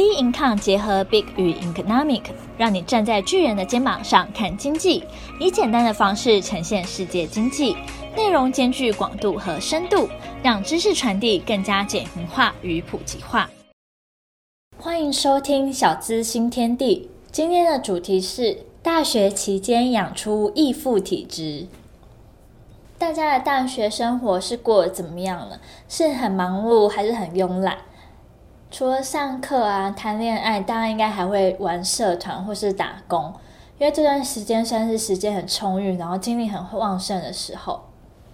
B Income 结合 Big 与 Economic，让你站在巨人的肩膀上看经济，以简单的方式呈现世界经济，内容兼具广度和深度，让知识传递更加简明化与普及化。欢迎收听小资新天地，今天的主题是大学期间养出义父体质。大家的大学生活是过得怎么样了？是很忙碌，还是很慵懒？除了上课啊、谈恋爱，大家应该还会玩社团或是打工，因为这段时间算是时间很充裕，然后精力很旺盛的时候。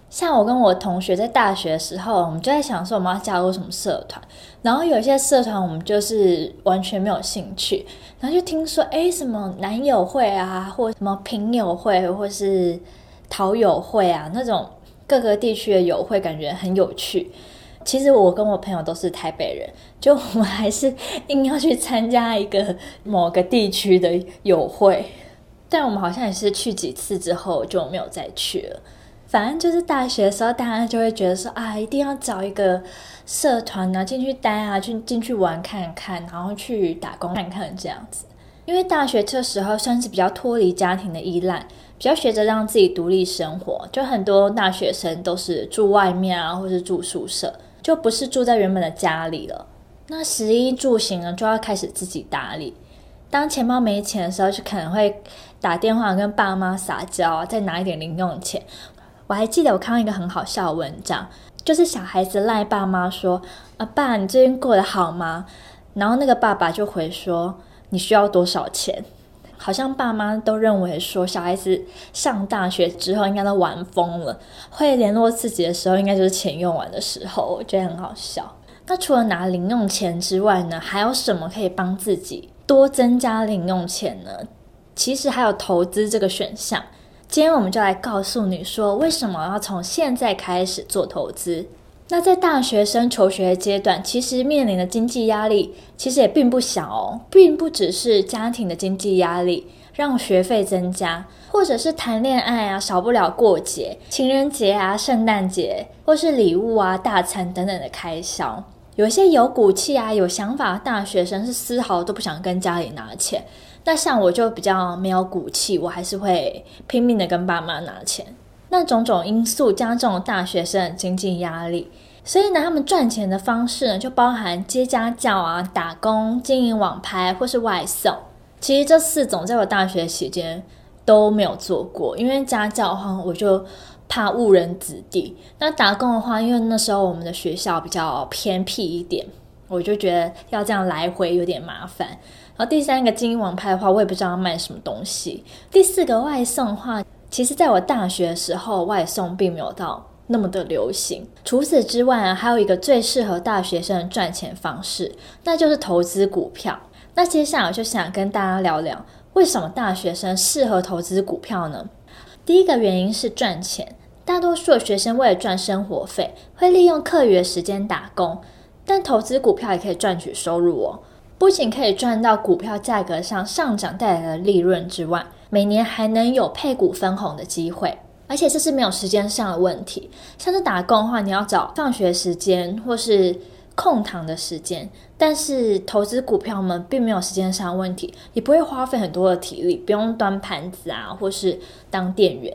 像我跟我同学在大学的时候，我们就在想说我们要加入什么社团，然后有些社团我们就是完全没有兴趣，然后就听说哎什么男友会啊，或什么平友会，或是桃友会啊，那种各个地区的友会，感觉很有趣。其实我跟我朋友都是台北人，就我们还是硬要去参加一个某个地区的友会，但我们好像也是去几次之后就没有再去了。反正就是大学的时候，大家就会觉得说啊，一定要找一个社团啊，进去待啊，去进去玩看看，然后去打工看看这样子。因为大学这时候算是比较脱离家庭的依赖，比较学着让自己独立生活，就很多大学生都是住外面啊，或是住宿舍。就不是住在原本的家里了，那食衣住行呢，就要开始自己打理。当钱包没钱的时候，就可能会打电话跟爸妈撒娇，再拿一点零用钱。我还记得我看到一个很好笑的文章，就是小孩子赖爸妈说：“啊爸，你最近过得好吗？”然后那个爸爸就回说：“你需要多少钱？”好像爸妈都认为说，小孩子上大学之后应该都玩疯了，会联络自己的时候，应该就是钱用完的时候，我觉得很好笑。那除了拿零用钱之外呢，还有什么可以帮自己多增加零用钱呢？其实还有投资这个选项。今天我们就来告诉你说，为什么要从现在开始做投资。那在大学生求学阶段，其实面临的经济压力其实也并不小哦，并不只是家庭的经济压力让学费增加，或者是谈恋爱啊，少不了过节、情人节啊、圣诞节，或是礼物啊、大餐等等的开销。有些有骨气啊、有想法的大学生是丝毫都不想跟家里拿钱，那像我就比较没有骨气，我还是会拼命的跟爸妈拿钱。那种种因素加重了大学生的经济压力，所以呢，他们赚钱的方式呢，就包含接家教啊、打工、经营网拍或是外送。其实这四种在我大学期间都没有做过，因为家教的话，我就怕误人子弟；那打工的话，因为那时候我们的学校比较偏僻一点，我就觉得要这样来回有点麻烦。然后第三个经营网拍的话，我也不知道要卖什么东西。第四个外送的话。其实，在我大学的时候，外送并没有到那么的流行。除此之外，还有一个最适合大学生赚钱方式，那就是投资股票。那接下来我就想跟大家聊聊，为什么大学生适合投资股票呢？第一个原因是赚钱。大多数的学生为了赚生活费，会利用课余的时间打工，但投资股票也可以赚取收入哦。不仅可以赚到股票价格上上涨带来的利润之外，每年还能有配股分红的机会，而且这是没有时间上的问题。像是打工的话，你要找放学时间或是空堂的时间，但是投资股票们并没有时间上的问题，也不会花费很多的体力，不用端盘子啊，或是当店员。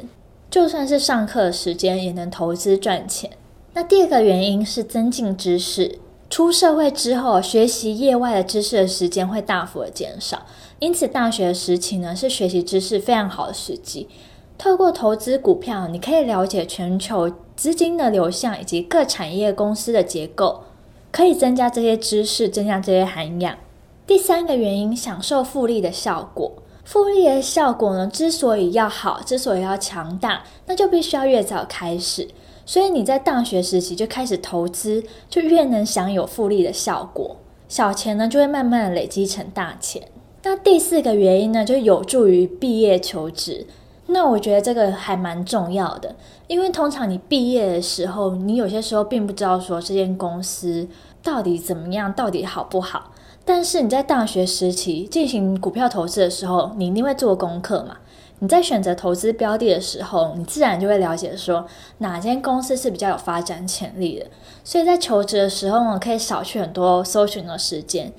就算是上课的时间，也能投资赚钱。那第二个原因是增进知识。出社会之后，学习业外的知识的时间会大幅的减少，因此大学时期呢，是学习知识非常好的时机。透过投资股票，你可以了解全球资金的流向以及各产业公司的结构，可以增加这些知识，增加这些涵养。第三个原因，享受复利的效果。复利的效果呢，之所以要好，之所以要强大，那就必须要越早开始。所以你在大学时期就开始投资，就越能享有复利的效果。小钱呢，就会慢慢累积成大钱。那第四个原因呢，就有助于毕业求职。那我觉得这个还蛮重要的，因为通常你毕业的时候，你有些时候并不知道说这间公司到底怎么样，到底好不好。但是你在大学时期进行股票投资的时候，你一定会做功课嘛。你在选择投资标的的时候，你自然就会了解说哪间公司是比较有发展潜力的。所以在求职的时候呢，可以少去很多搜寻的时间，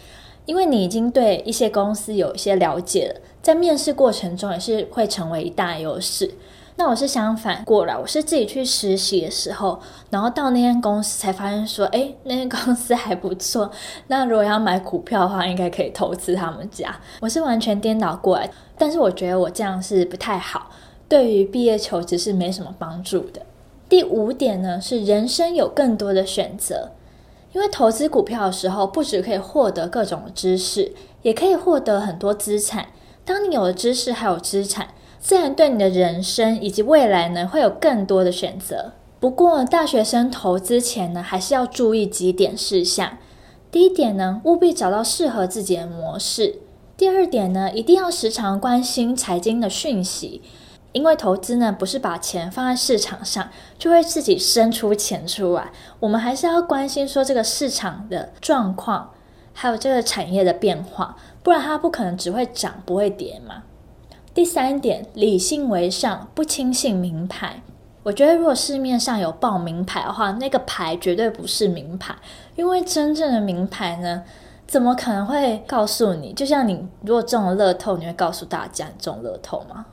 因为你已经对一些公司有一些了解了，在面试过程中也是会成为一大优势。那我是相反过来，我是自己去实习的时候，然后到那间公司才发现说，诶，那间公司还不错。那如果要买股票的话，应该可以投资他们家。我是完全颠倒过来，但是我觉得我这样是不太好，对于毕业求职是没什么帮助的。第五点呢，是人生有更多的选择，因为投资股票的时候，不只可以获得各种知识，也可以获得很多资产。当你有了知识，还有资产。自然对你的人生以及未来呢，会有更多的选择。不过，大学生投资前呢，还是要注意几点事项。第一点呢，务必找到适合自己的模式。第二点呢，一定要时常关心财经的讯息，因为投资呢，不是把钱放在市场上就会自己生出钱出来。我们还是要关心说这个市场的状况，还有这个产业的变化，不然它不可能只会涨不会跌嘛。第三点，理性为上，不轻信名牌。我觉得，如果市面上有报名牌的话，那个牌绝对不是名牌，因为真正的名牌呢，怎么可能会告诉你？就像你如果中了乐透，你会告诉大家你中乐透吗？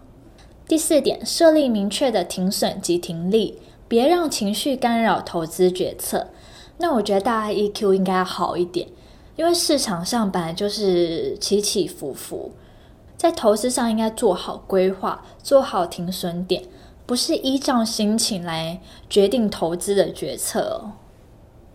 第四点，设立明确的停损及停利，别让情绪干扰投资决策。那我觉得大家 EQ 应该好一点，因为市场上本来就是起起伏伏。在投资上应该做好规划，做好停损点，不是依照心情来决定投资的决策哦。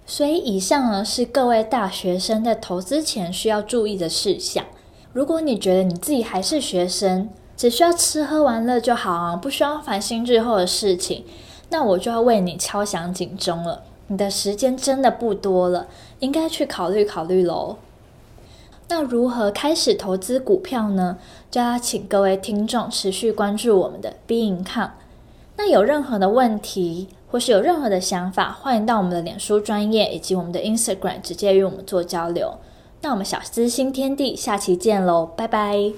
所以以上呢是各位大学生在投资前需要注意的事项。如果你觉得你自己还是学生，只需要吃喝玩乐就好啊，不需要烦心日后的事情，那我就要为你敲响警钟了。你的时间真的不多了，应该去考虑考虑喽。那如何开始投资股票呢？就要请各位听众持续关注我们的 Be Income。那有任何的问题或是有任何的想法，欢迎到我们的脸书专业以及我们的 Instagram 直接与我们做交流。那我们小资新天地下期见喽，拜拜。